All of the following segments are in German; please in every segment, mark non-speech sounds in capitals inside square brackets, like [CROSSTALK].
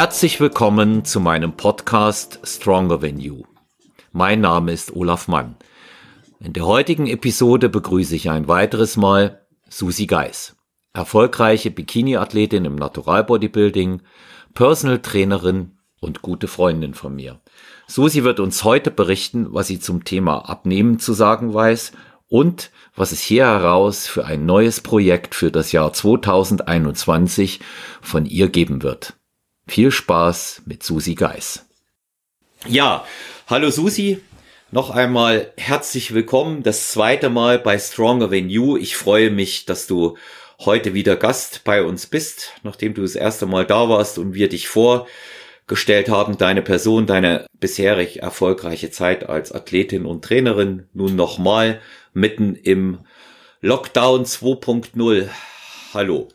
Herzlich willkommen zu meinem Podcast Stronger Than You. Mein Name ist Olaf Mann. In der heutigen Episode begrüße ich ein weiteres Mal Susi Geis, erfolgreiche Bikini-Athletin im Natural Bodybuilding, Personal Trainerin und gute Freundin von mir. Susi wird uns heute berichten, was sie zum Thema Abnehmen zu sagen weiß und was es hier heraus für ein neues Projekt für das Jahr 2021 von ihr geben wird. Viel Spaß mit Susi Geis. Ja, hallo Susi. Noch einmal herzlich willkommen. Das zweite Mal bei Stronger Than You. Ich freue mich, dass du heute wieder Gast bei uns bist, nachdem du das erste Mal da warst und wir dich vorgestellt haben, deine Person, deine bisherig erfolgreiche Zeit als Athletin und Trainerin. Nun nochmal mitten im Lockdown 2.0. Hallo.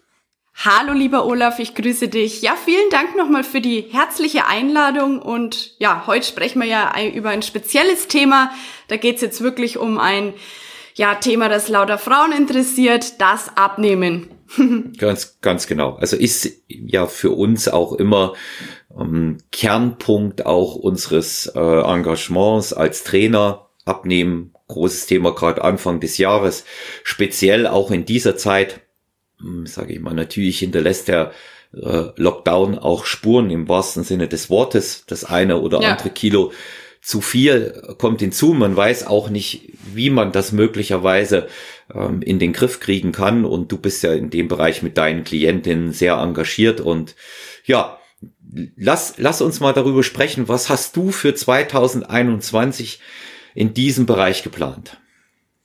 Hallo lieber Olaf, ich grüße dich. Ja, vielen Dank nochmal für die herzliche Einladung und ja, heute sprechen wir ja über ein spezielles Thema. Da geht's jetzt wirklich um ein ja, Thema, das lauter Frauen interessiert, das Abnehmen. [LAUGHS] ganz, ganz genau. Also ist ja für uns auch immer ähm, Kernpunkt auch unseres äh, Engagements als Trainer. Abnehmen, großes Thema gerade Anfang des Jahres, speziell auch in dieser Zeit sage ich mal, natürlich hinterlässt der äh, Lockdown auch Spuren im wahrsten Sinne des Wortes. Das eine oder ja. andere Kilo zu viel kommt hinzu. Man weiß auch nicht, wie man das möglicherweise ähm, in den Griff kriegen kann. Und du bist ja in dem Bereich mit deinen Klientinnen sehr engagiert. Und ja, lass, lass uns mal darüber sprechen. Was hast du für 2021 in diesem Bereich geplant?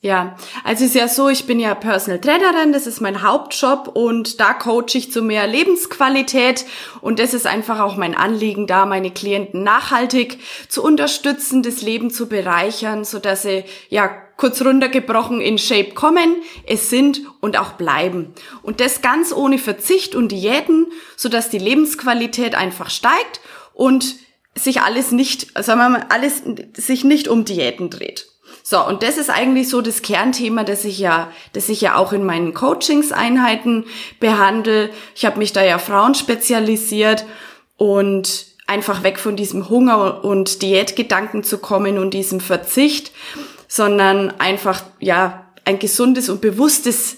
Ja, also es ist ja so, ich bin ja Personal Trainerin, das ist mein Hauptjob und da coache ich zu mehr Lebensqualität und das ist einfach auch mein Anliegen da, meine Klienten nachhaltig zu unterstützen, das Leben zu bereichern, so dass sie ja kurz runtergebrochen in Shape kommen, es sind und auch bleiben. Und das ganz ohne Verzicht und Diäten, so dass die Lebensqualität einfach steigt und sich alles nicht, sagen wir mal, alles sich nicht um Diäten dreht. So, und das ist eigentlich so das Kernthema, das ich ja, das ich ja auch in meinen Coachingseinheiten behandle. Ich habe mich da ja Frauen spezialisiert und einfach weg von diesem Hunger und Diätgedanken zu kommen und diesem Verzicht, sondern einfach ja ein gesundes und bewusstes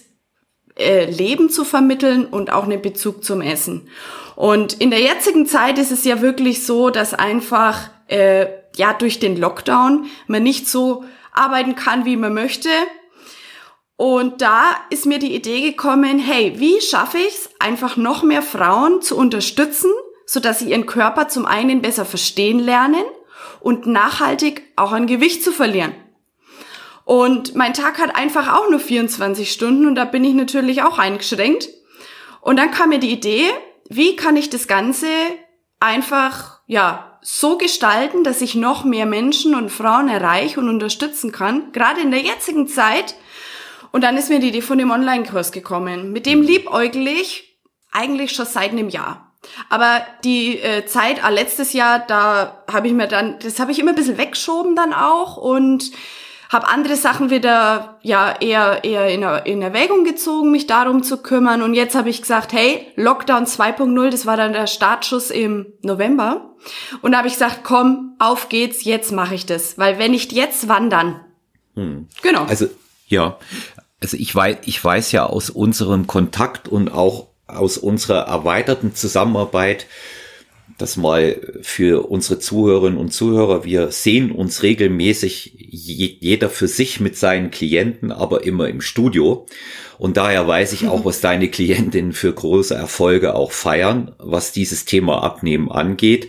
äh, Leben zu vermitteln und auch einen Bezug zum Essen. Und in der jetzigen Zeit ist es ja wirklich so, dass einfach äh, ja durch den Lockdown man nicht so arbeiten kann, wie man möchte. Und da ist mir die Idee gekommen, hey, wie schaffe ich es, einfach noch mehr Frauen zu unterstützen, sodass sie ihren Körper zum einen besser verstehen lernen und nachhaltig auch an Gewicht zu verlieren. Und mein Tag hat einfach auch nur 24 Stunden und da bin ich natürlich auch eingeschränkt. Und dann kam mir die Idee, wie kann ich das Ganze einfach, ja, so gestalten, dass ich noch mehr Menschen und Frauen erreiche und unterstützen kann, gerade in der jetzigen Zeit. Und dann ist mir die Idee von dem Online-Kurs gekommen. Mit dem liebäugel ich eigentlich schon seit einem Jahr. Aber die äh, Zeit, ah, letztes Jahr, da habe ich mir dann, das habe ich immer ein bisschen weggeschoben dann auch und habe andere Sachen wieder ja eher eher in, in Erwägung gezogen, mich darum zu kümmern. Und jetzt habe ich gesagt, hey, Lockdown 2.0, das war dann der Startschuss im November. Und da habe ich gesagt, komm, auf geht's, jetzt mache ich das. Weil wenn nicht jetzt, wann dann? Hm. Genau. Also ja, also ich weiß, ich weiß ja aus unserem Kontakt und auch aus unserer erweiterten Zusammenarbeit, das mal für unsere Zuhörerinnen und Zuhörer, wir sehen uns regelmäßig jeder für sich mit seinen Klienten, aber immer im Studio. Und daher weiß ich auch, was deine Klientinnen für große Erfolge auch feiern, was dieses Thema Abnehmen angeht.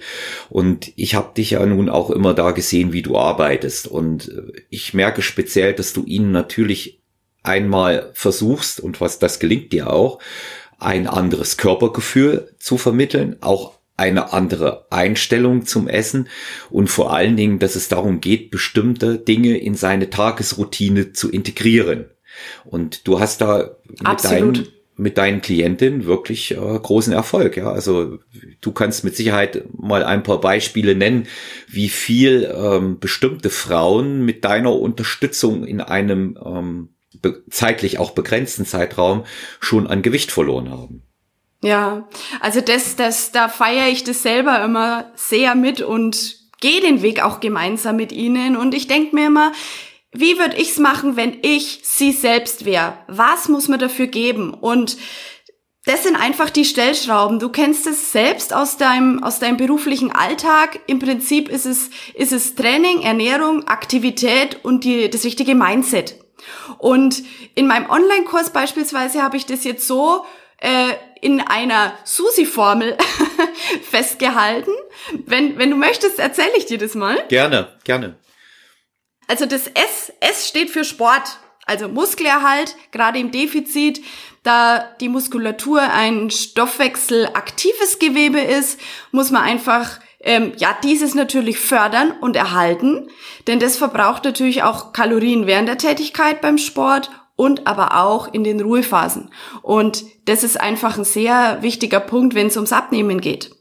Und ich habe dich ja nun auch immer da gesehen, wie du arbeitest. Und ich merke speziell, dass du ihnen natürlich einmal versuchst, und was das gelingt dir auch, ein anderes Körpergefühl zu vermitteln, auch eine andere Einstellung zum Essen und vor allen Dingen, dass es darum geht, bestimmte Dinge in seine Tagesroutine zu integrieren. Und du hast da mit deinen, mit deinen Klientinnen wirklich äh, großen Erfolg. Ja, also du kannst mit Sicherheit mal ein paar Beispiele nennen, wie viel ähm, bestimmte Frauen mit deiner Unterstützung in einem ähm, zeitlich auch begrenzten Zeitraum schon an Gewicht verloren haben. Ja, also das, das, da feiere ich das selber immer sehr mit und gehe den Weg auch gemeinsam mit ihnen. Und ich denke mir immer, wie würde ich's machen, wenn ich sie selbst wäre? Was muss man dafür geben? Und das sind einfach die Stellschrauben. Du kennst es selbst aus deinem, aus deinem beruflichen Alltag. Im Prinzip ist es, ist es Training, Ernährung, Aktivität und die, das richtige Mindset. Und in meinem Online-Kurs beispielsweise habe ich das jetzt so äh, in einer Susi-Formel [LAUGHS] festgehalten. Wenn, wenn du möchtest, erzähle ich dir das mal. Gerne, gerne. Also das S, S steht für Sport. Also Muskelerhalt, gerade im Defizit, da die Muskulatur ein stoffwechselaktives Gewebe ist, muss man einfach ähm, ja dieses natürlich fördern und erhalten, denn das verbraucht natürlich auch Kalorien während der Tätigkeit beim Sport und aber auch in den Ruhephasen. Und das ist einfach ein sehr wichtiger Punkt, wenn es ums Abnehmen geht.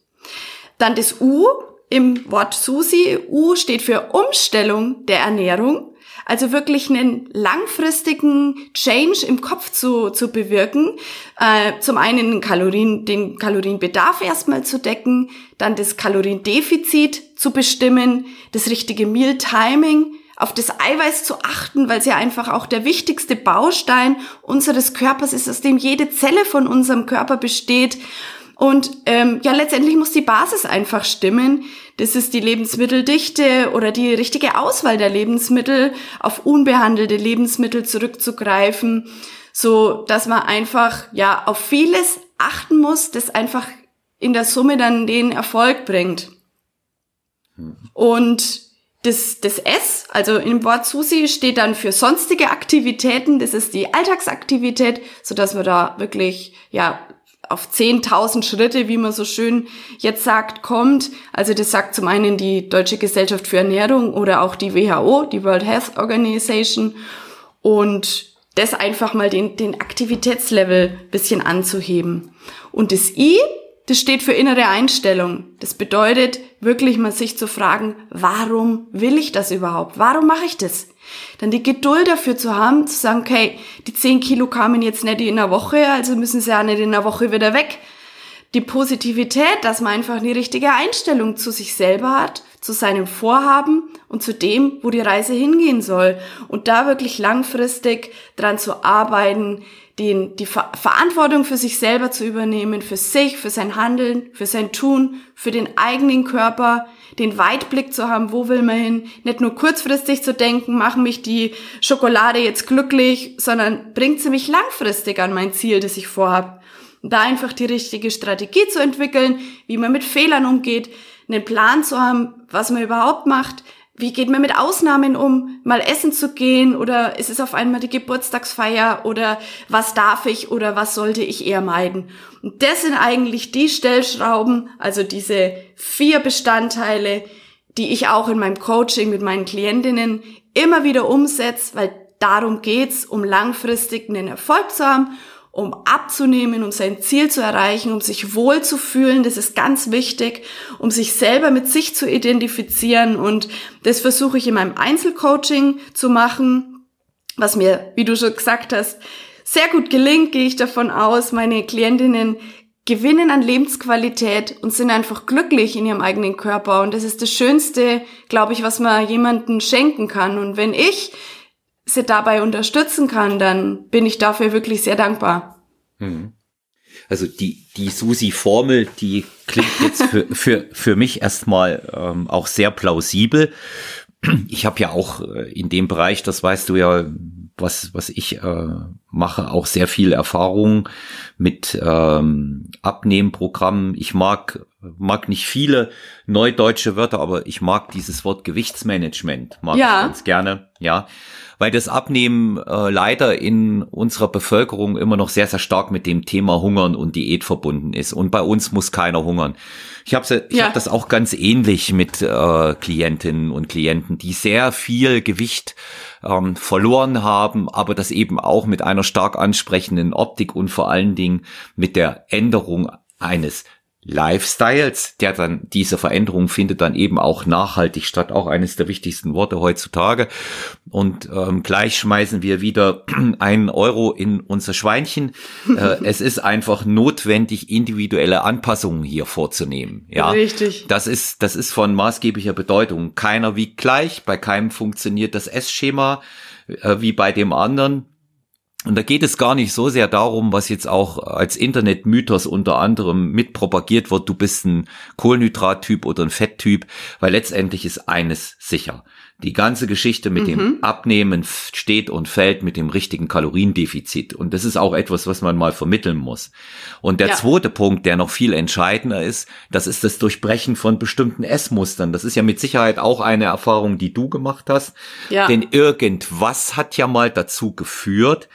Dann das U im Wort Susi. U steht für Umstellung der Ernährung. Also wirklich einen langfristigen Change im Kopf zu, zu bewirken. Äh, zum einen den, Kalorien, den Kalorienbedarf erstmal zu decken, dann das Kaloriendefizit zu bestimmen, das richtige Meal-Timing, auf das Eiweiß zu achten, weil es ja einfach auch der wichtigste Baustein unseres Körpers ist, aus dem jede Zelle von unserem Körper besteht. Und ähm, ja, letztendlich muss die Basis einfach stimmen. Das ist die Lebensmitteldichte oder die richtige Auswahl der Lebensmittel, auf unbehandelte Lebensmittel zurückzugreifen, so dass man einfach ja auf vieles achten muss, das einfach in der Summe dann den Erfolg bringt. Hm. Und das, das S, also im Wort Susi, steht dann für sonstige Aktivitäten. Das ist die Alltagsaktivität, so dass man da wirklich, ja, auf 10.000 Schritte, wie man so schön jetzt sagt, kommt. Also das sagt zum einen die Deutsche Gesellschaft für Ernährung oder auch die WHO, die World Health Organization. Und das einfach mal den, den Aktivitätslevel bisschen anzuheben. Und das I, das steht für innere Einstellung. Das bedeutet wirklich mal sich zu fragen, warum will ich das überhaupt? Warum mache ich das? Dann die Geduld dafür zu haben, zu sagen, okay, die 10 Kilo kamen jetzt nicht in einer Woche, also müssen sie ja nicht in einer Woche wieder weg. Die Positivität, dass man einfach eine richtige Einstellung zu sich selber hat, zu seinem Vorhaben und zu dem, wo die Reise hingehen soll. Und da wirklich langfristig dran zu arbeiten, den, die Ver Verantwortung für sich selber zu übernehmen, für sich, für sein Handeln, für sein Tun, für den eigenen Körper, den Weitblick zu haben, wo will man hin, nicht nur kurzfristig zu denken, machen mich die Schokolade jetzt glücklich, sondern bringt sie mich langfristig an mein Ziel, das ich vorhab. Da einfach die richtige Strategie zu entwickeln, wie man mit Fehlern umgeht, einen Plan zu haben, was man überhaupt macht, wie geht man mit Ausnahmen um, mal essen zu gehen oder ist es auf einmal die Geburtstagsfeier oder was darf ich oder was sollte ich eher meiden? Und das sind eigentlich die Stellschrauben, also diese vier Bestandteile, die ich auch in meinem Coaching mit meinen Klientinnen immer wieder umsetze, weil darum geht's, um langfristig einen Erfolg zu haben um abzunehmen, um sein Ziel zu erreichen, um sich wohl zu fühlen. Das ist ganz wichtig, um sich selber mit sich zu identifizieren. Und das versuche ich in meinem Einzelcoaching zu machen, was mir, wie du schon gesagt hast, sehr gut gelingt, gehe ich davon aus. Meine Klientinnen gewinnen an Lebensqualität und sind einfach glücklich in ihrem eigenen Körper. Und das ist das Schönste, glaube ich, was man jemanden schenken kann. Und wenn ich sie dabei unterstützen kann, dann bin ich dafür wirklich sehr dankbar. Mhm. Also die, die Susi-Formel, die klingt jetzt für, [LAUGHS] für, für mich erstmal ähm, auch sehr plausibel. Ich habe ja auch äh, in dem Bereich, das weißt du ja, was, was ich äh, mache, auch sehr viel Erfahrung mit ähm, Abnehmprogrammen. Ich mag, mag nicht viele neudeutsche Wörter, aber ich mag dieses Wort Gewichtsmanagement, mag ja. ich ganz gerne, ja weil das Abnehmen äh, leider in unserer Bevölkerung immer noch sehr, sehr stark mit dem Thema Hungern und Diät verbunden ist. Und bei uns muss keiner hungern. Ich habe ich ja. hab das auch ganz ähnlich mit äh, Klientinnen und Klienten, die sehr viel Gewicht ähm, verloren haben, aber das eben auch mit einer stark ansprechenden Optik und vor allen Dingen mit der Änderung eines Lifestyles, der dann, diese Veränderung findet dann eben auch nachhaltig statt, auch eines der wichtigsten Worte heutzutage. Und ähm, gleich schmeißen wir wieder [CLEARS THROAT] einen Euro in unser Schweinchen. äh, [LAUGHS] es ist einfach notwendig, individuelle Anpassungen hier vorzunehmen. Ja, richtig. Das ist, das ist von maßgeblicher Bedeutung. Keiner wiegt gleich, bei keinem funktioniert das S-Schema äh, wie bei dem anderen. Und da geht es gar nicht so sehr darum, was jetzt auch als Internetmythos unter anderem mitpropagiert wird, du bist ein Kohlenhydrattyp oder ein Fetttyp, weil letztendlich ist eines sicher. Die ganze Geschichte mit mhm. dem Abnehmen steht und fällt mit dem richtigen Kaloriendefizit. Und das ist auch etwas, was man mal vermitteln muss. Und der ja. zweite Punkt, der noch viel entscheidender ist, das ist das Durchbrechen von bestimmten Essmustern. Das ist ja mit Sicherheit auch eine Erfahrung, die du gemacht hast. Ja. Denn irgendwas hat ja mal dazu geführt,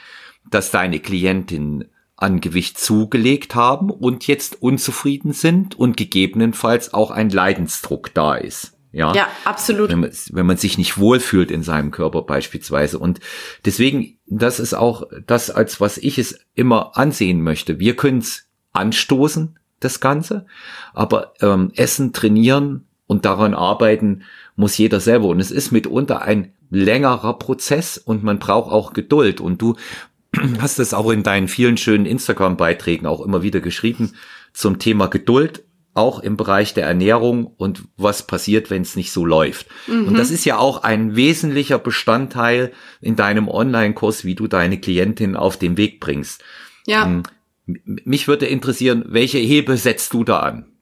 dass deine Klientin an Gewicht zugelegt haben und jetzt unzufrieden sind und gegebenenfalls auch ein Leidensdruck da ist. Ja, ja absolut. Wenn man, wenn man sich nicht wohlfühlt in seinem Körper beispielsweise. Und deswegen, das ist auch das, als was ich es immer ansehen möchte. Wir können es anstoßen, das Ganze, aber ähm, Essen, Trainieren und daran arbeiten muss jeder selber. Und es ist mitunter ein längerer Prozess und man braucht auch Geduld. Und du [CLEARS THROAT] hast es auch in deinen vielen schönen Instagram-Beiträgen auch immer wieder geschrieben zum Thema Geduld, auch im Bereich der Ernährung und was passiert, wenn es nicht so läuft. Mhm. Und das ist ja auch ein wesentlicher Bestandteil in deinem Online-Kurs, wie du deine Klientin auf den Weg bringst. Ja. Ähm, mich würde interessieren, welche Hebel setzt du da an?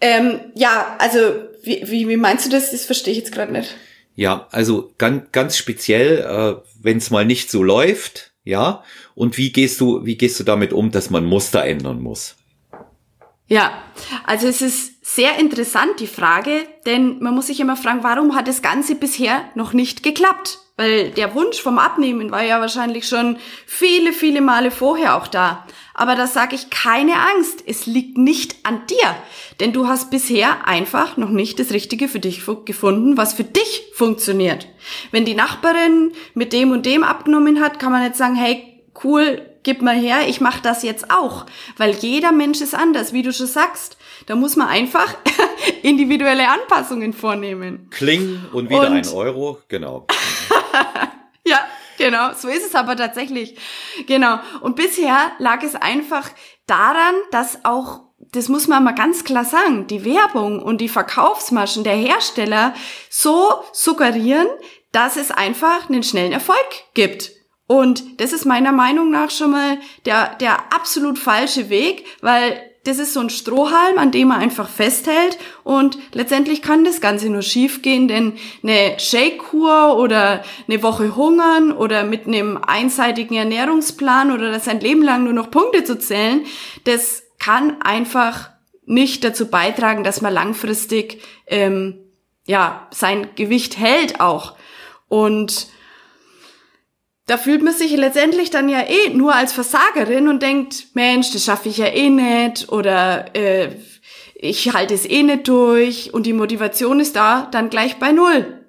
Ähm, ja, also wie, wie, wie meinst du das? Das verstehe ich jetzt gerade nicht. Ja, also ganz, ganz speziell, äh, wenn es mal nicht so läuft, ja. Und wie gehst du, wie gehst du damit um, dass man Muster ändern muss? Ja, also es ist sehr interessant, die Frage, denn man muss sich immer fragen, warum hat das Ganze bisher noch nicht geklappt? Weil der Wunsch vom Abnehmen war ja wahrscheinlich schon viele, viele Male vorher auch da. Aber da sage ich keine Angst, es liegt nicht an dir, denn du hast bisher einfach noch nicht das Richtige für dich gefunden, was für dich funktioniert. Wenn die Nachbarin mit dem und dem abgenommen hat, kann man nicht sagen, hey, cool, gib mal her, ich mache das jetzt auch, weil jeder Mensch ist anders, wie du schon sagst. Da muss man einfach [LAUGHS] individuelle Anpassungen vornehmen. Kling und wieder und ein Euro, genau. [LAUGHS] ja, genau, so ist es aber tatsächlich. Genau. Und bisher lag es einfach daran, dass auch das muss man mal ganz klar sagen, die Werbung und die Verkaufsmaschen der Hersteller so suggerieren, dass es einfach einen schnellen Erfolg gibt. Und das ist meiner Meinung nach schon mal der, der absolut falsche Weg, weil das ist so ein Strohhalm, an dem man einfach festhält. Und letztendlich kann das Ganze nur schiefgehen, denn eine Shake-Kur oder eine Woche hungern oder mit einem einseitigen Ernährungsplan oder das ein Leben lang nur noch Punkte zu zählen, das kann einfach nicht dazu beitragen, dass man langfristig ähm, ja sein Gewicht hält auch. Und da fühlt man sich letztendlich dann ja eh nur als Versagerin und denkt, Mensch, das schaffe ich ja eh nicht oder äh, ich halte es eh nicht durch und die Motivation ist da dann gleich bei null.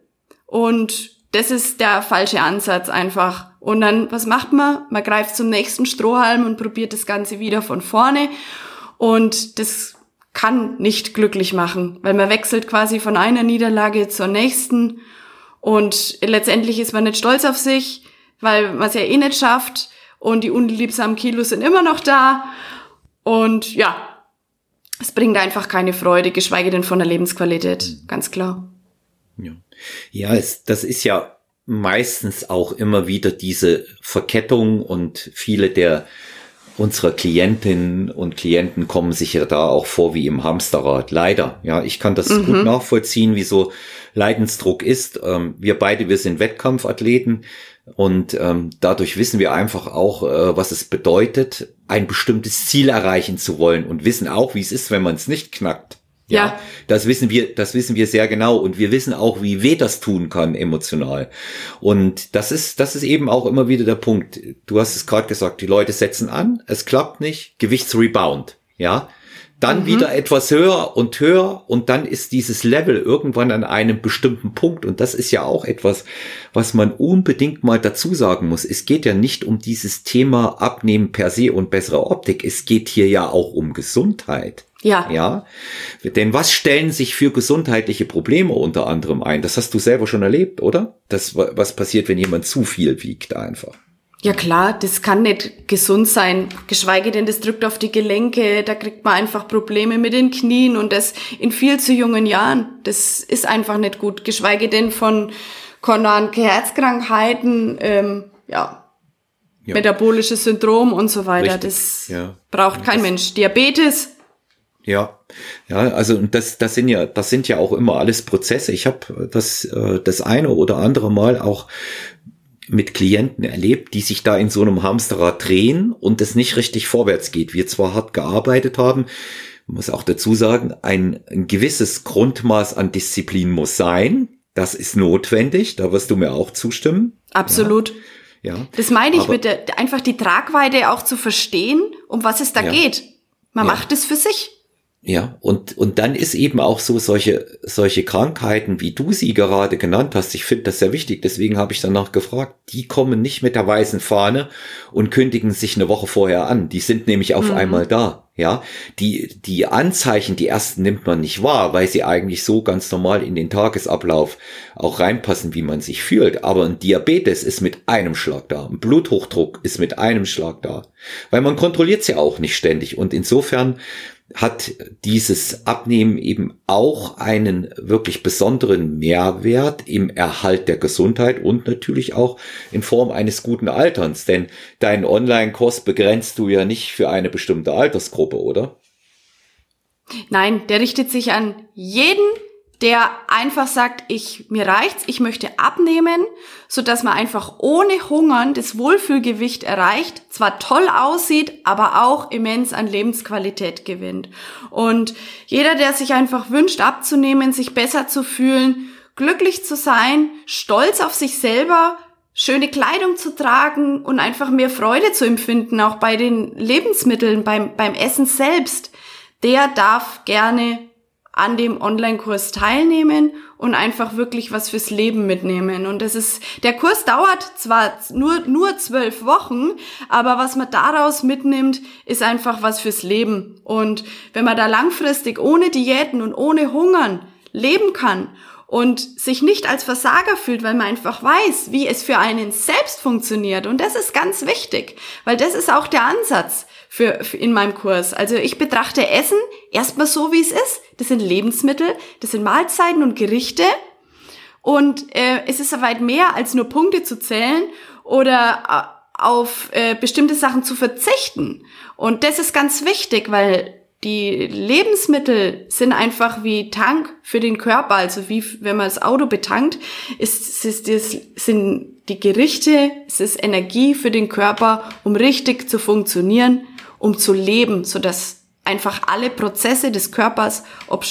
Und das ist der falsche Ansatz einfach. Und dann, was macht man? Man greift zum nächsten Strohhalm und probiert das Ganze wieder von vorne. Und das kann nicht glücklich machen, weil man wechselt quasi von einer Niederlage zur nächsten. Und letztendlich ist man nicht stolz auf sich weil man es ja eh nicht schafft und die unliebsamen Kilos sind immer noch da. Und ja, es bringt einfach keine Freude, geschweige denn von der Lebensqualität, mhm. ganz klar. Ja, ja es, das ist ja meistens auch immer wieder diese Verkettung und viele der unserer Klientinnen und Klienten kommen sich ja da auch vor wie im Hamsterrad. Leider. Ja, ich kann das mhm. gut nachvollziehen, wie so Leidensdruck ist. Ähm, wir beide, wir sind Wettkampfathleten. Und ähm, dadurch wissen wir einfach auch, äh, was es bedeutet, ein bestimmtes Ziel erreichen zu wollen und wissen auch, wie es ist, wenn man es nicht knackt. Ja, ja, das wissen wir, das wissen wir sehr genau und wir wissen auch, wie weh das tun kann emotional. Und das ist, das ist eben auch immer wieder der Punkt. Du hast es gerade gesagt, die Leute setzen an, es klappt nicht, Gewichtsrebound. Ja, dann mhm. wieder etwas höher und höher und dann ist dieses Level irgendwann an einem bestimmten Punkt und das ist ja auch etwas, was man unbedingt mal dazu sagen muss. Es geht ja nicht um dieses Thema Abnehmen per se und bessere Optik, es geht hier ja auch um Gesundheit. Ja. Ja. Denn was stellen sich für gesundheitliche Probleme unter anderem ein? Das hast du selber schon erlebt, oder? Das, was passiert, wenn jemand zu viel wiegt einfach? Ja klar, das kann nicht gesund sein, geschweige denn, das drückt auf die Gelenke, da kriegt man einfach Probleme mit den Knien und das in viel zu jungen Jahren. Das ist einfach nicht gut, geschweige denn von chronischen Herzkrankheiten, ähm, ja, ja, metabolisches Syndrom und so weiter. Richtig. Das ja. braucht kein das, Mensch. Diabetes. Ja, ja, also das, das sind ja, das sind ja auch immer alles Prozesse. Ich habe das, äh, das eine oder andere Mal auch mit Klienten erlebt, die sich da in so einem Hamsterrad drehen und es nicht richtig vorwärts geht. Wir zwar hart gearbeitet haben, muss auch dazu sagen, ein, ein gewisses Grundmaß an Disziplin muss sein. Das ist notwendig. Da wirst du mir auch zustimmen. Absolut. Ja. ja. Das meine ich Aber, mit der, einfach die Tragweite auch zu verstehen, um was es da ja. geht. Man ja. macht es für sich. Ja, und, und dann ist eben auch so solche, solche Krankheiten, wie du sie gerade genannt hast. Ich finde das sehr wichtig. Deswegen habe ich danach gefragt. Die kommen nicht mit der weißen Fahne und kündigen sich eine Woche vorher an. Die sind nämlich auf mhm. einmal da. Ja, die, die Anzeichen, die ersten nimmt man nicht wahr, weil sie eigentlich so ganz normal in den Tagesablauf auch reinpassen, wie man sich fühlt. Aber ein Diabetes ist mit einem Schlag da. Ein Bluthochdruck ist mit einem Schlag da. Weil man kontrolliert sie auch nicht ständig. Und insofern hat dieses Abnehmen eben auch einen wirklich besonderen Mehrwert im Erhalt der Gesundheit und natürlich auch in Form eines guten Alterns. Denn deinen Online-Kurs begrenzt du ja nicht für eine bestimmte Altersgruppe, oder? Nein, der richtet sich an jeden der einfach sagt, ich, mir reicht's, ich möchte abnehmen, so dass man einfach ohne Hungern das Wohlfühlgewicht erreicht, zwar toll aussieht, aber auch immens an Lebensqualität gewinnt. Und jeder, der sich einfach wünscht, abzunehmen, sich besser zu fühlen, glücklich zu sein, stolz auf sich selber, schöne Kleidung zu tragen und einfach mehr Freude zu empfinden, auch bei den Lebensmitteln, beim, beim Essen selbst, der darf gerne an dem Online-Kurs teilnehmen und einfach wirklich was fürs Leben mitnehmen. Und das ist, der Kurs dauert zwar nur, nur zwölf Wochen, aber was man daraus mitnimmt, ist einfach was fürs Leben. Und wenn man da langfristig ohne Diäten und ohne Hungern leben kann und sich nicht als Versager fühlt, weil man einfach weiß, wie es für einen selbst funktioniert. Und das ist ganz wichtig, weil das ist auch der Ansatz für, für in meinem Kurs. Also ich betrachte Essen erstmal so, wie es ist. Das sind Lebensmittel, das sind Mahlzeiten und Gerichte. Und äh, es ist weit mehr als nur Punkte zu zählen oder äh, auf äh, bestimmte Sachen zu verzichten. Und das ist ganz wichtig, weil die Lebensmittel sind einfach wie Tank für den Körper, also wie wenn man das Auto betankt, ist, ist, ist, sind die Gerichte, es ist Energie für den Körper, um richtig zu funktionieren um zu leben, so dass einfach alle Prozesse des Körpers, ob,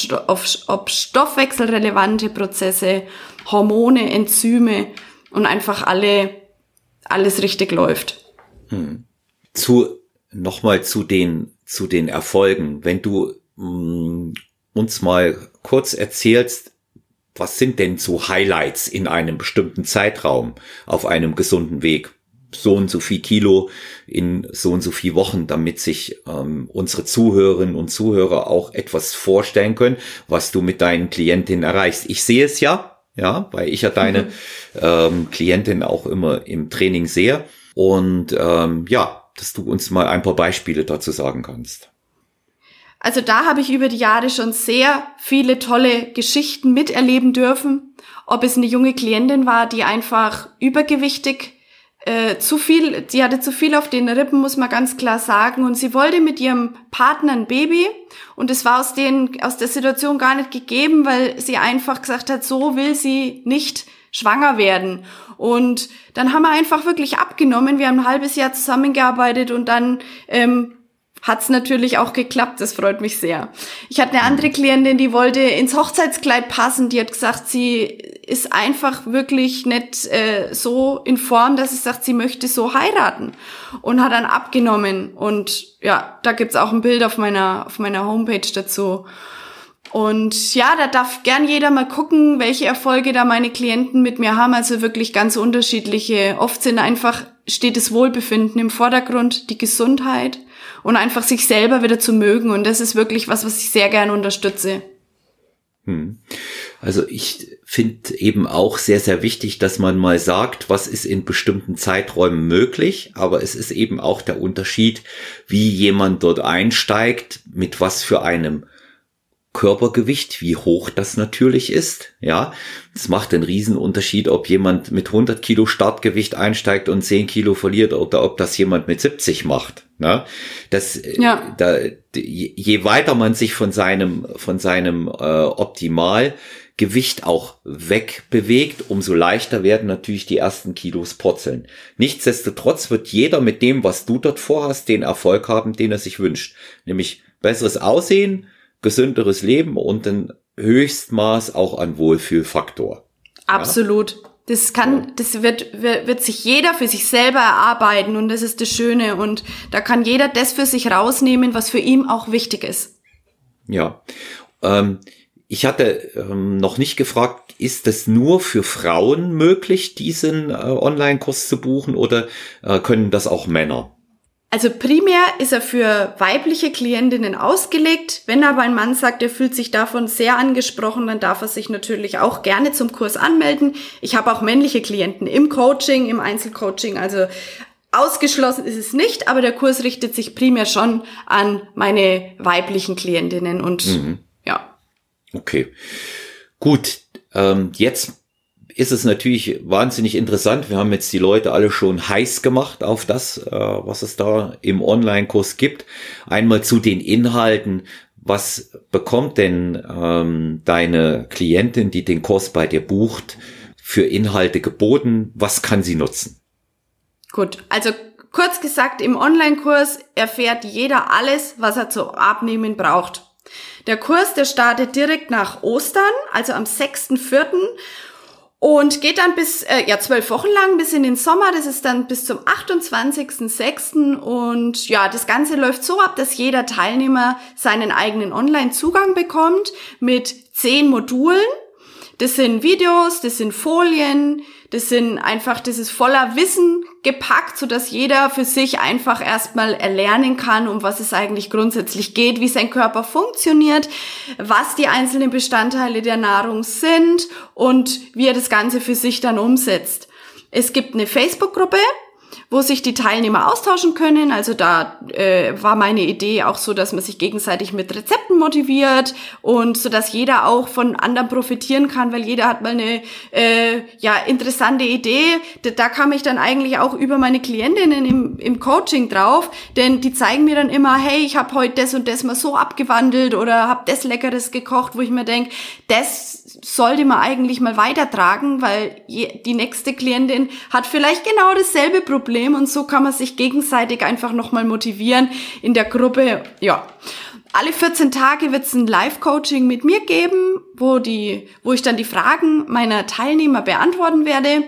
ob stoffwechselrelevante Prozesse, Hormone, Enzyme und einfach alle, alles richtig läuft. Hm. Zu, nochmal zu den, zu den Erfolgen. Wenn du mh, hm, uns mal kurz erzählst, was sind denn so Highlights in einem bestimmten Zeitraum auf einem gesunden Weg? so und so viel Kilo in so und so viel Wochen, damit sich ähm, unsere Zuhörerinnen und Zuhörer auch etwas vorstellen können, was du mit deinen Klientinnen erreichst. Ich sehe es ja, ja, weil ich ja deine mhm. ähm, Klientin auch immer im Training sehe. Und ähm, ja, dass du uns mal ein paar Beispiele dazu sagen kannst. Also da habe ich über die Jahre schon sehr viele tolle Geschichten miterleben dürfen. Ob es eine junge Klientin war, die einfach übergewichtig äh, zu viel, sie hatte zu viel auf den Rippen, muss man ganz klar sagen. Und sie wollte mit ihrem Partner ein Baby. Und es war aus, den, aus der Situation gar nicht gegeben, weil sie einfach gesagt hat, so will sie nicht schwanger werden. Und dann haben wir einfach wirklich abgenommen. Wir haben ein halbes Jahr zusammengearbeitet und dann ähm, hat es natürlich auch geklappt. Das freut mich sehr. Ich hatte eine andere Klientin, die wollte ins Hochzeitskleid passen. Die hat gesagt, sie ist einfach wirklich nicht äh, so in Form, dass sie sagt, sie möchte so heiraten und hat dann abgenommen. Und ja, da gibt's auch ein Bild auf meiner, auf meiner Homepage dazu. Und ja, da darf gern jeder mal gucken, welche Erfolge da meine Klienten mit mir haben. Also wirklich ganz unterschiedliche. Oft sind einfach, steht das Wohlbefinden im Vordergrund, die Gesundheit und einfach sich selber wieder zu mögen. Und das ist wirklich was, was ich sehr gern unterstütze. Hm. Also ich finde eben auch sehr, sehr wichtig, dass man mal sagt, was ist in bestimmten Zeiträumen möglich, aber es ist eben auch der Unterschied, wie jemand dort einsteigt, mit was für einem Körpergewicht, wie hoch das natürlich ist. Ja, es macht einen Riesenunterschied, ob jemand mit 100 Kilo Startgewicht einsteigt und 10 Kilo verliert oder ob das jemand mit 70 macht. Ne? Das, ja. da, je weiter man sich von seinem, von seinem äh, Optimalgewicht auch wegbewegt, umso leichter werden natürlich die ersten Kilos purzeln. Nichtsdestotrotz wird jeder mit dem, was du dort vorhast, den Erfolg haben, den er sich wünscht. Nämlich besseres Aussehen, gesünderes Leben und ein Höchstmaß auch an Wohlfühlfaktor. Absolut. Ja? Das kann, das wird, wird, sich jeder für sich selber erarbeiten und das ist das Schöne und da kann jeder das für sich rausnehmen, was für ihn auch wichtig ist. Ja. Ähm, ich hatte ähm, noch nicht gefragt, ist es nur für Frauen möglich, diesen äh, Online-Kurs zu buchen oder äh, können das auch Männer? Also primär ist er für weibliche Klientinnen ausgelegt. Wenn aber ein Mann sagt, er fühlt sich davon sehr angesprochen, dann darf er sich natürlich auch gerne zum Kurs anmelden. Ich habe auch männliche Klienten im Coaching, im Einzelcoaching. Also ausgeschlossen ist es nicht, aber der Kurs richtet sich primär schon an meine weiblichen Klientinnen und mhm. ja. Okay. Gut. Ähm, jetzt ist es natürlich wahnsinnig interessant. Wir haben jetzt die Leute alle schon heiß gemacht auf das, äh, was es da im Online-Kurs gibt. Einmal zu den Inhalten. Was bekommt denn ähm, deine Klientin, die den Kurs bei dir bucht, für Inhalte geboten? Was kann sie nutzen? Gut, also kurz gesagt, im Online-Kurs erfährt jeder alles, was er zu abnehmen braucht. Der Kurs, der startet direkt nach Ostern, also am 6.4. Und geht dann bis, äh, ja, zwölf Wochen lang bis in den Sommer. Das ist dann bis zum 28.06. Und ja, das Ganze läuft so ab, dass jeder Teilnehmer seinen eigenen Online-Zugang bekommt mit zehn Modulen. Das sind Videos, das sind Folien, das sind einfach, das ist voller Wissen gepackt, so dass jeder für sich einfach erstmal erlernen kann, um was es eigentlich grundsätzlich geht, wie sein Körper funktioniert, was die einzelnen Bestandteile der Nahrung sind und wie er das Ganze für sich dann umsetzt. Es gibt eine Facebook-Gruppe, wo sich die Teilnehmer austauschen können. Also da äh, war meine Idee auch so, dass man sich gegenseitig mit Rezepten motiviert und so dass jeder auch von anderen profitieren kann, weil jeder hat mal eine äh, ja interessante Idee. Da, da kam ich dann eigentlich auch über meine Klientinnen im, im Coaching drauf, denn die zeigen mir dann immer, hey, ich habe heute das und das mal so abgewandelt oder habe das Leckeres gekocht, wo ich mir denk, das sollte man eigentlich mal weitertragen, weil die nächste Klientin hat vielleicht genau dasselbe Problem und so kann man sich gegenseitig einfach nochmal motivieren in der Gruppe. Ja. Alle 14 Tage wird es ein Live-Coaching mit mir geben, wo die, wo ich dann die Fragen meiner Teilnehmer beantworten werde.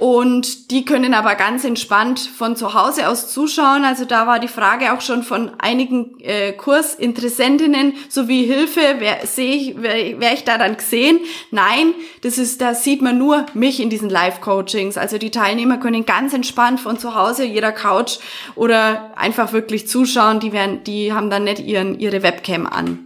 Und die können aber ganz entspannt von zu Hause aus zuschauen. Also da war die Frage auch schon von einigen äh, Kursinteressentinnen sowie Hilfe, wer sehe ich, wer, wer ich da dann gesehen? Nein, das ist, da sieht man nur mich in diesen Live-Coachings. Also die Teilnehmer können ganz entspannt von zu Hause, jeder Couch oder einfach wirklich zuschauen. Die werden, die haben dann nicht ihren, ihre Webcam an.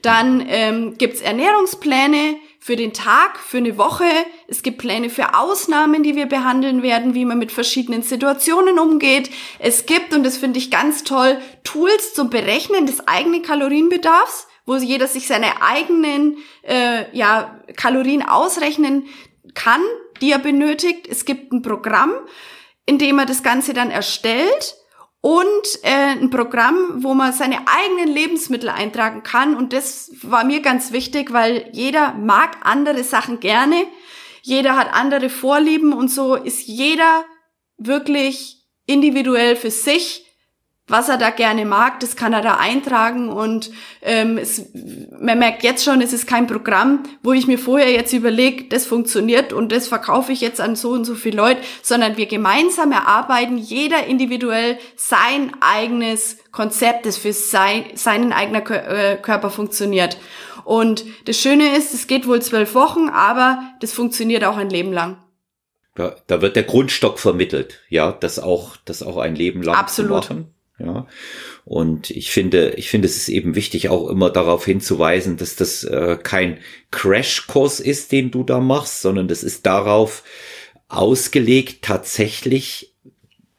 Dann ähm, gibt's Ernährungspläne für den Tag, für eine Woche. Es gibt Pläne für Ausnahmen, die wir behandeln werden, wie man mit verschiedenen Situationen umgeht. Es gibt, und das finde ich ganz toll, Tools zum Berechnen des eigenen Kalorienbedarfs, wo jeder sich seine eigenen äh, ja, Kalorien ausrechnen kann, die er benötigt. Es gibt ein Programm, in dem er das Ganze dann erstellt und äh, ein Programm, wo man seine eigenen Lebensmittel eintragen kann. Und das war mir ganz wichtig, weil jeder mag andere Sachen gerne, jeder hat andere Vorlieben. Und so ist jeder wirklich individuell für sich was er da gerne mag, das kann er da eintragen und ähm, es, man merkt jetzt schon, es ist kein Programm, wo ich mir vorher jetzt überlege, das funktioniert und das verkaufe ich jetzt an so und so viele Leute, sondern wir gemeinsam erarbeiten jeder individuell sein eigenes Konzept, das für sein, seinen eigenen äh, Körper funktioniert. Und das Schöne ist, es geht wohl zwölf Wochen, aber das funktioniert auch ein Leben lang. Da, da wird der Grundstock vermittelt, ja, das auch, das auch ein Leben lang Absolut. zu machen. Ja. Und ich finde, ich finde, es ist eben wichtig, auch immer darauf hinzuweisen, dass das äh, kein Crashkurs ist, den du da machst, sondern das ist darauf ausgelegt, tatsächlich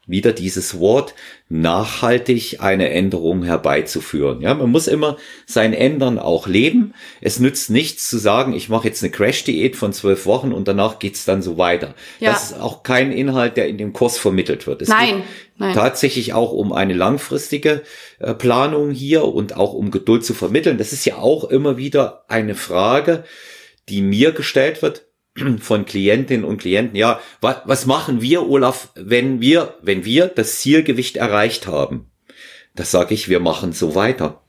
wieder dieses Wort, nachhaltig eine Änderung herbeizuführen. Ja, man muss immer sein Ändern auch leben. Es nützt nichts zu sagen, ich mache jetzt eine Crash-Diät von zwölf Wochen und danach geht's dann so weiter. Ja. Das ist auch kein Inhalt, der in dem Kurs vermittelt wird. Es nein, nein. tatsächlich auch um eine langfristige äh, Planung hier und auch um Geduld zu vermitteln. Das ist ja auch immer wieder eine Frage, die mir gestellt wird [CLEARS THROAT] von Klientinnen und Klienten, ja, was, was machen wir, Olaf, wenn wir, wenn wir das Zielgewicht erreicht haben? Das sage ich, wir machen so weiter.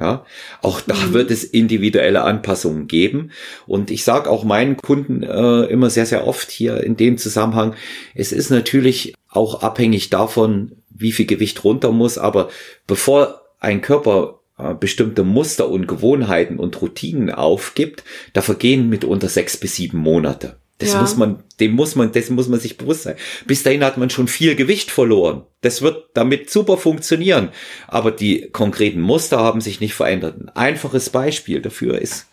Ja, auch da mhm. wird es individuelle Anpassungen geben. Und ich sage auch meinen Kunden äh, immer sehr, sehr oft hier in dem Zusammenhang, es ist natürlich auch abhängig davon, wie viel Gewicht runter muss. Aber bevor ein Körper bestimmte Muster und Gewohnheiten und Routinen aufgibt, da vergehen mitunter sechs bis sieben Monate. Das ja. muss man, dem muss man, dessen muss man sich bewusst sein. Bis dahin hat man schon viel Gewicht verloren. Das wird damit super funktionieren. Aber die konkreten Muster haben sich nicht verändert. Ein einfaches Beispiel dafür ist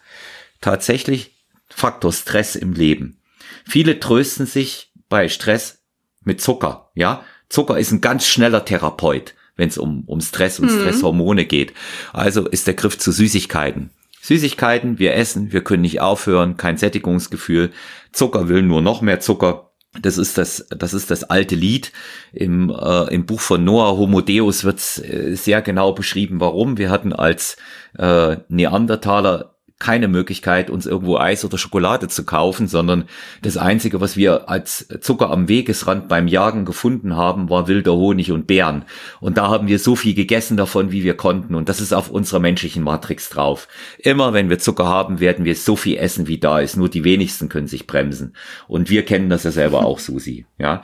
tatsächlich Faktor Stress im Leben. Viele trösten sich bei Stress mit Zucker, ja. Zucker ist ein ganz schneller Therapeut wenn es um, um Stress und mhm. Stresshormone geht. Also ist der Griff zu Süßigkeiten. Süßigkeiten, wir essen, wir können nicht aufhören, kein Sättigungsgefühl. Zucker will nur noch mehr Zucker. Das ist das, das ist das alte Lied. Im, äh, im Buch von Noah Homo Deus wird äh, sehr genau beschrieben, warum. Wir hatten als äh, Neandertaler keine Möglichkeit, uns irgendwo Eis oder Schokolade zu kaufen, sondern das Einzige, was wir als Zucker am Wegesrand beim Jagen gefunden haben, war wilder Honig und Beeren. Und da haben wir so viel gegessen davon, wie wir konnten. Und das ist auf unserer menschlichen Matrix drauf. Immer wenn wir Zucker haben, werden wir so viel essen, wie da ist. Nur die wenigsten können sich bremsen. Und wir kennen das ja selber auch, [LAUGHS] Susi. Ja.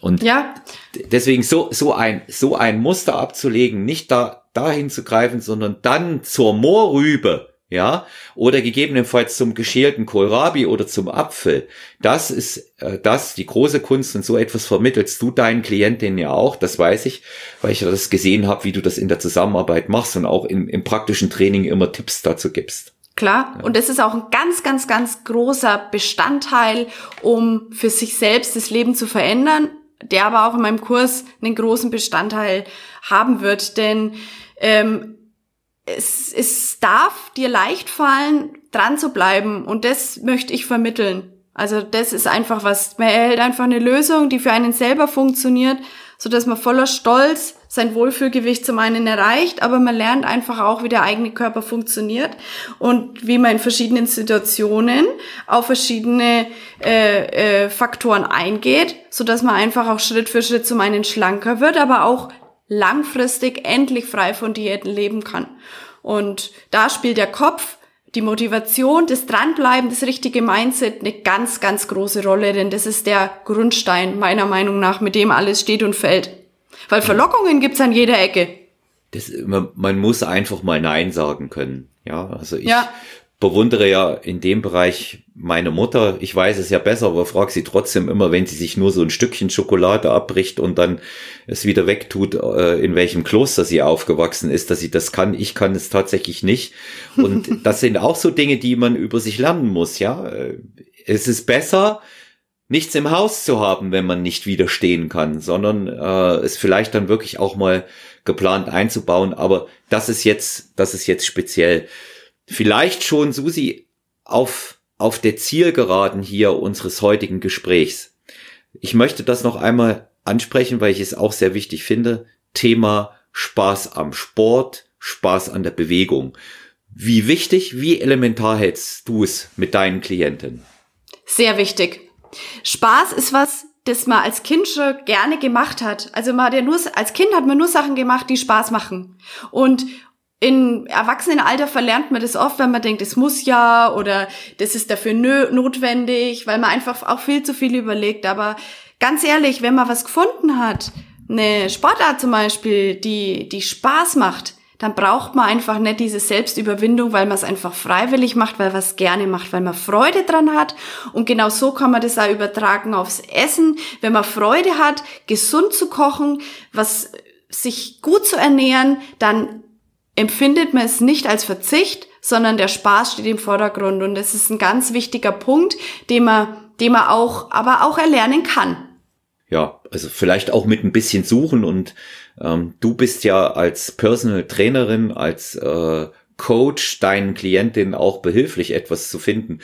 Und ja. deswegen so, so ein, so ein Muster abzulegen, nicht da, dahin zu greifen, sondern dann zur Moorrübe ja, oder gegebenenfalls zum geschälten Kohlrabi oder zum Apfel. Das ist äh, das, die große Kunst und so etwas vermittelst du deinen Klientinnen ja auch, das weiß ich, weil ich das gesehen habe, wie du das in der Zusammenarbeit machst und auch im, im praktischen Training immer Tipps dazu gibst. Klar, ja. und das ist auch ein ganz, ganz, ganz großer Bestandteil, um für sich selbst das Leben zu verändern, der aber auch in meinem Kurs einen großen Bestandteil haben wird, denn ähm, es, es darf dir leicht fallen, dran zu bleiben und das möchte ich vermitteln. Also das ist einfach was, man erhält einfach eine Lösung, die für einen selber funktioniert, so dass man voller Stolz sein Wohlfühlgewicht zum einen erreicht, aber man lernt einfach auch, wie der eigene Körper funktioniert und wie man in verschiedenen Situationen auf verschiedene äh, äh, Faktoren eingeht, so dass man einfach auch Schritt für Schritt zum einen schlanker wird, aber auch langfristig endlich frei von Diäten leben kann. Und da spielt der Kopf, die Motivation, das Dranbleiben, das richtige Mindset eine ganz, ganz große Rolle, denn das ist der Grundstein meiner Meinung nach, mit dem alles steht und fällt. Weil Verlockungen gibt's an jeder Ecke. Das, man, man muss einfach mal Nein sagen können. Ja, also ich ja bewundere ja in dem Bereich meine Mutter. Ich weiß es ja besser, aber frage sie trotzdem immer, wenn sie sich nur so ein Stückchen Schokolade abbricht und dann es wieder wegtut, äh, in welchem Kloster sie aufgewachsen ist, dass sie das kann. Ich kann es tatsächlich nicht. Und [LAUGHS] das sind auch so Dinge, die man über sich lernen muss, ja. Äh, es ist besser, nichts im Haus zu haben, wenn man nicht widerstehen kann, sondern äh, es vielleicht dann wirklich auch mal geplant einzubauen. Aber das ist jetzt, das ist jetzt speziell vielleicht schon, Susi, auf, auf der Zielgeraden hier unseres heutigen Gesprächs. Ich möchte das noch einmal ansprechen, weil ich es auch sehr wichtig finde. Thema Spaß am Sport, Spaß an der Bewegung. Wie wichtig, wie elementar hältst du es mit deinen Klienten? Sehr wichtig. Spaß ist was, das man als Kind schon gerne gemacht hat. Also man hat ja nur, als Kind hat man nur Sachen gemacht, die Spaß machen. Und in Erwachsenenalter verlernt man das oft, wenn man denkt, es muss ja oder das ist dafür notwendig, weil man einfach auch viel zu viel überlegt. Aber ganz ehrlich, wenn man was gefunden hat, eine Sportart zum Beispiel, die, die Spaß macht, dann braucht man einfach nicht diese Selbstüberwindung, weil man es einfach freiwillig macht, weil man es gerne macht, weil man Freude dran hat. Und genau so kann man das auch übertragen aufs Essen. Wenn man Freude hat, gesund zu kochen, was sich gut zu ernähren, dann empfindet man es nicht als Verzicht, sondern der Spaß steht im Vordergrund. Und das ist ein ganz wichtiger Punkt, den man, den man auch, aber auch erlernen kann. Ja, also vielleicht auch mit ein bisschen suchen und ähm, du bist ja als Personal Trainerin, als äh, Coach deinen Klientinnen auch behilflich, etwas zu finden.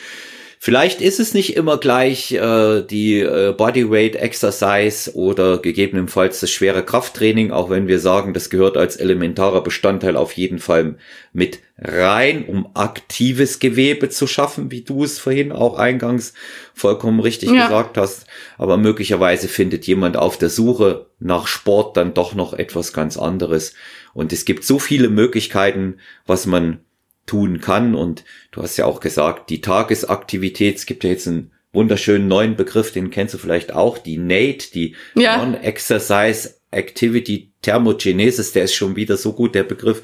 Vielleicht ist es nicht immer gleich äh, die äh, Bodyweight Exercise oder gegebenenfalls das schwere Krafttraining, auch wenn wir sagen, das gehört als elementarer Bestandteil auf jeden Fall mit rein, um aktives Gewebe zu schaffen, wie du es vorhin auch eingangs vollkommen richtig ja. gesagt hast. Aber möglicherweise findet jemand auf der Suche nach Sport dann doch noch etwas ganz anderes. Und es gibt so viele Möglichkeiten, was man tun kann. Und du hast ja auch gesagt, die Tagesaktivität, es gibt ja jetzt einen wunderschönen neuen Begriff, den kennst du vielleicht auch, die NATE, die ja. Non-Exercise Activity Thermogenesis, der ist schon wieder so gut, der Begriff,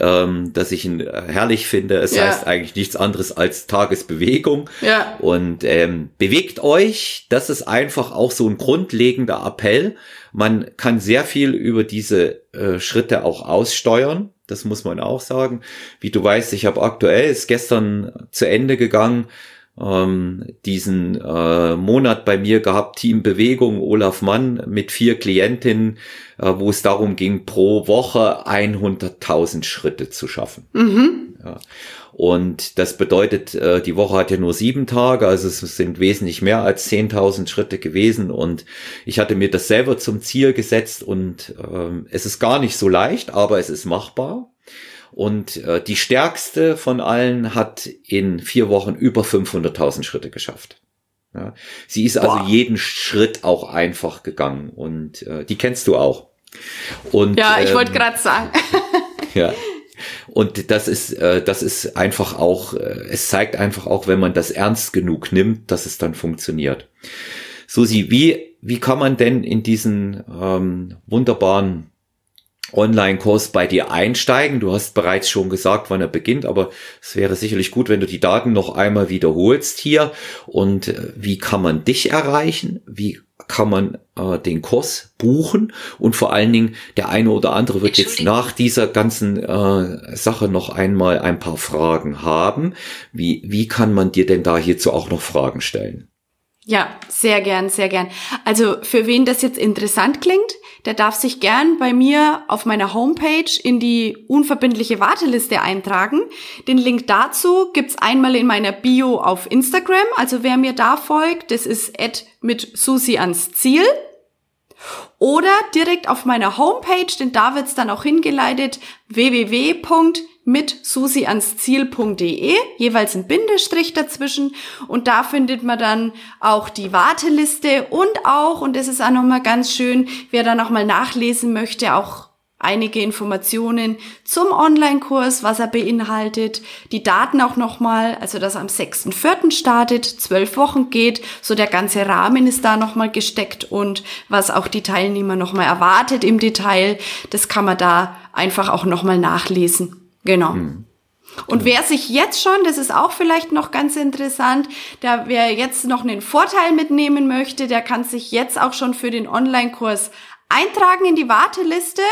ähm, dass ich ihn äh, herrlich finde. Es ja. heißt eigentlich nichts anderes als Tagesbewegung. Ja. Und ähm, bewegt euch, das ist einfach auch so ein grundlegender Appell. Man kann sehr viel über diese äh, Schritte auch aussteuern. Das muss man auch sagen. Wie du weißt, ich habe aktuell, ist gestern zu Ende gegangen, ähm, diesen äh, Monat bei mir gehabt, Team Bewegung, Olaf Mann mit vier Klientinnen, äh, wo es darum ging, pro Woche 100.000 Schritte zu schaffen. Mhm. Ja. Und das bedeutet, äh, die Woche hat ja nur sieben Tage, also es sind wesentlich mehr als 10.000 Schritte gewesen. Und ich hatte mir das selber zum Ziel gesetzt und äh, es ist gar nicht so leicht, aber es ist machbar. Und äh, die stärkste von allen hat in vier Wochen über 500.000 Schritte geschafft. Ja, sie ist also Boah. also jeden Schritt auch einfach gegangen und äh, die kennst du auch. Und, ja, ich ähm, wollte gerade sagen. [LAUGHS] ja. Und das ist, äh, das ist einfach auch, äh, es zeigt einfach auch, wenn man das ernst genug nimmt, dass es dann funktioniert. Susi, wie, wie kann man denn in diesen ähm, wunderbaren Online-Kurs bei dir einsteigen. Du hast bereits schon gesagt, wann er beginnt, aber es wäre sicherlich gut, wenn du die Daten noch einmal wiederholst hier. Und äh, wie kann man dich erreichen? Wie kann man äh, den Kurs buchen? Und vor allen Dingen, der eine oder andere wird jetzt nach dieser ganzen äh, Sache noch einmal ein paar Fragen haben. Wie, wie kann man dir denn da hierzu auch noch Fragen stellen? Ja, sehr gern, sehr gern. Also für wen das jetzt interessant klingt, der darf sich gern bei mir auf meiner Homepage in die unverbindliche Warteliste eintragen. Den Link dazu gibt's einmal in meiner Bio auf Instagram. Also wer mir da folgt, das ist Ed mit Susi ans Ziel. Oder direkt auf meiner Homepage, denn da wird's dann auch hingeleitet www mit susiansziel.de, jeweils ein Bindestrich dazwischen und da findet man dann auch die Warteliste und auch, und das ist auch nochmal ganz schön, wer da nochmal nachlesen möchte, auch einige Informationen zum Online-Kurs, was er beinhaltet, die Daten auch nochmal, also dass er am 6.4. startet, zwölf Wochen geht, so der ganze Rahmen ist da nochmal gesteckt und was auch die Teilnehmer nochmal erwartet im Detail, das kann man da einfach auch nochmal nachlesen. Genau. Mhm. Und wer sich jetzt schon, das ist auch vielleicht noch ganz interessant, der wer jetzt noch einen Vorteil mitnehmen möchte, der kann sich jetzt auch schon für den Online-Kurs eintragen in die Warteliste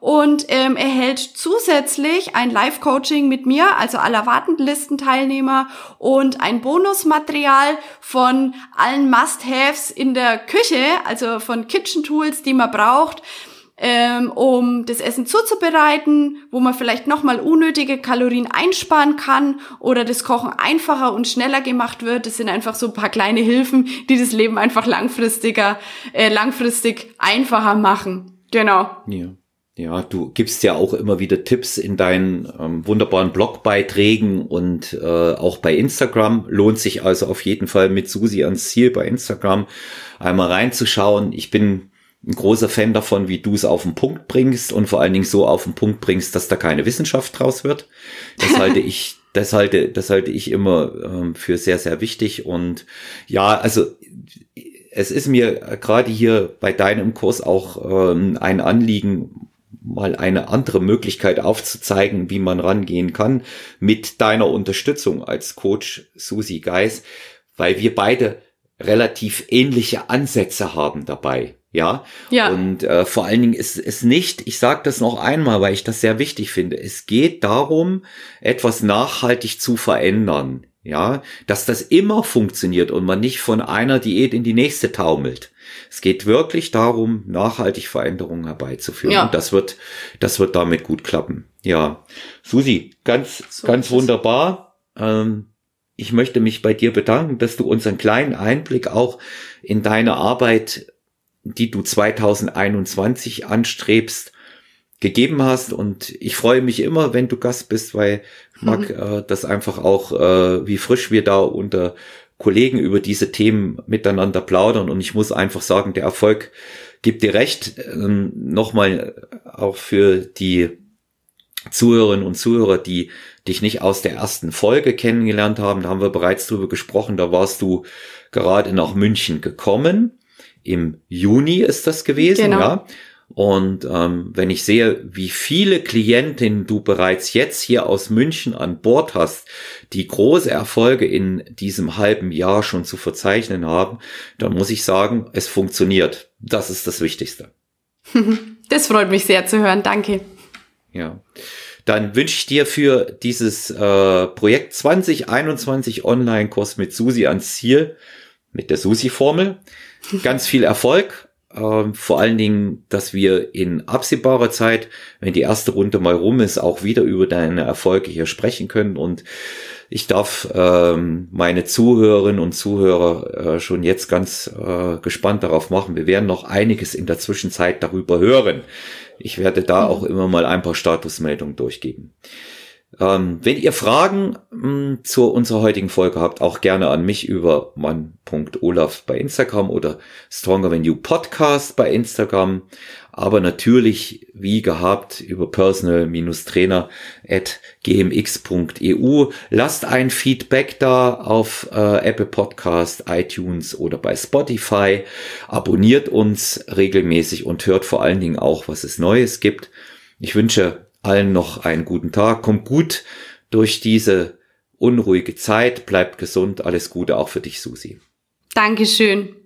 und ähm, erhält zusätzlich ein Live-Coaching mit mir, also aller Wartenlistenteilnehmer und ein Bonusmaterial von allen Must-Haves in der Küche, also von Kitchen Tools, die man braucht ähm, um das Essen zuzubereiten, wo man vielleicht nochmal unnötige Kalorien einsparen kann oder das Kochen einfacher und schneller gemacht wird. Das sind einfach so ein paar kleine Hilfen, die das Leben einfach langfristiger, äh, langfristig einfacher machen. Genau. Ja. Ja, du gibst ja auch immer wieder Tipps in deinen ähm, wunderbaren Blogbeiträgen und äh, auch bei Instagram. Lohnt sich also auf jeden Fall mit Susi ans Ziel bei Instagram einmal reinzuschauen. Ich bin ein großer Fan davon, wie du es auf den Punkt bringst und vor allen Dingen so auf den Punkt bringst, dass da keine Wissenschaft draus wird. Das [LAUGHS] halte ich, das halte, das halte ich immer ähm, für sehr, sehr wichtig. Und ja, also es ist mir gerade hier bei deinem Kurs auch ähm, ein Anliegen, mal eine andere Möglichkeit aufzuzeigen, wie man rangehen kann, mit deiner Unterstützung als Coach Susi Geis, weil wir beide relativ ähnliche Ansätze haben dabei. Ja, ja. und äh, vor allen Dingen ist es nicht, ich sage das noch einmal, weil ich das sehr wichtig finde, es geht darum, etwas nachhaltig zu verändern. Ja, dass das immer funktioniert und man nicht von einer Diät in die nächste taumelt. Es geht wirklich darum, nachhaltig Veränderungen herbeizuführen. Ja. Und das wird, das wird damit gut klappen. Ja. Susi, ganz, so ganz wunderbar. Ähm, ich möchte mich bei dir bedanken, dass du uns einen kleinen Einblick auch in deine Arbeit, die du 2021 anstrebst, gegeben hast. Und ich freue mich immer, wenn du Gast bist, weil ich mag mhm. [LAUGHS] äh, das einfach auch, äh, wie frisch wir da unter Kollegen über diese Themen miteinander plaudern. Und ich muss einfach sagen, der Erfolg gibt dir recht. Ähm, Nochmal auch für die Zuhörerinnen und Zuhörer, die dich nicht aus der ersten Folge kennengelernt haben, da haben wir bereits drüber gesprochen, da warst du gerade nach München gekommen. Im Juni ist das gewesen, genau. ja. Und ähm, wenn ich sehe, wie viele Klientinnen du bereits jetzt hier aus München an Bord hast, die große Erfolge in diesem halben Jahr schon zu verzeichnen haben, dann muss ich sagen, es funktioniert. Das ist das Wichtigste. [LAUGHS] Das freut mich sehr zu hören. Danke. Ja. Dann wünsche ich dir für dieses äh, Projekt 2021 Online-Kurs mit Susi ans Ziel, mit der Susi-Formel, ganz viel Erfolg ähm, vor allen Dingen, dass wir in absehbarer Zeit, wenn die erste Runde mal rum ist, auch wieder über deine Erfolge hier sprechen können. Und ich darf ähm, meine Zuhörerinnen und Zuhörer äh, schon jetzt ganz äh, gespannt darauf machen. Wir werden noch einiges in der Zwischenzeit darüber hören. Ich werde da auch immer mal ein paar Statusmeldungen durchgeben. Ähm, wenn ihr Fragen mh, hm, zu unserer heutigen Folge habt, auch gerne an mich über mann.olaf bei Instagram oder Stronger Than You Podcast bei Instagram. Aber natürlich, wie gehabt, über personal-trainer at gmx.eu. Lasst ein Feedback da auf äh, Apple Podcast, iTunes oder bei Spotify. Abonniert uns regelmäßig und hört vor allen Dingen auch, was es Neues gibt. Ich wünsche allen noch einen guten Tag. Kommt gut durch diese unruhige Zeit. Bleibt gesund. Alles Gute auch für dich, Susi. Dankeschön.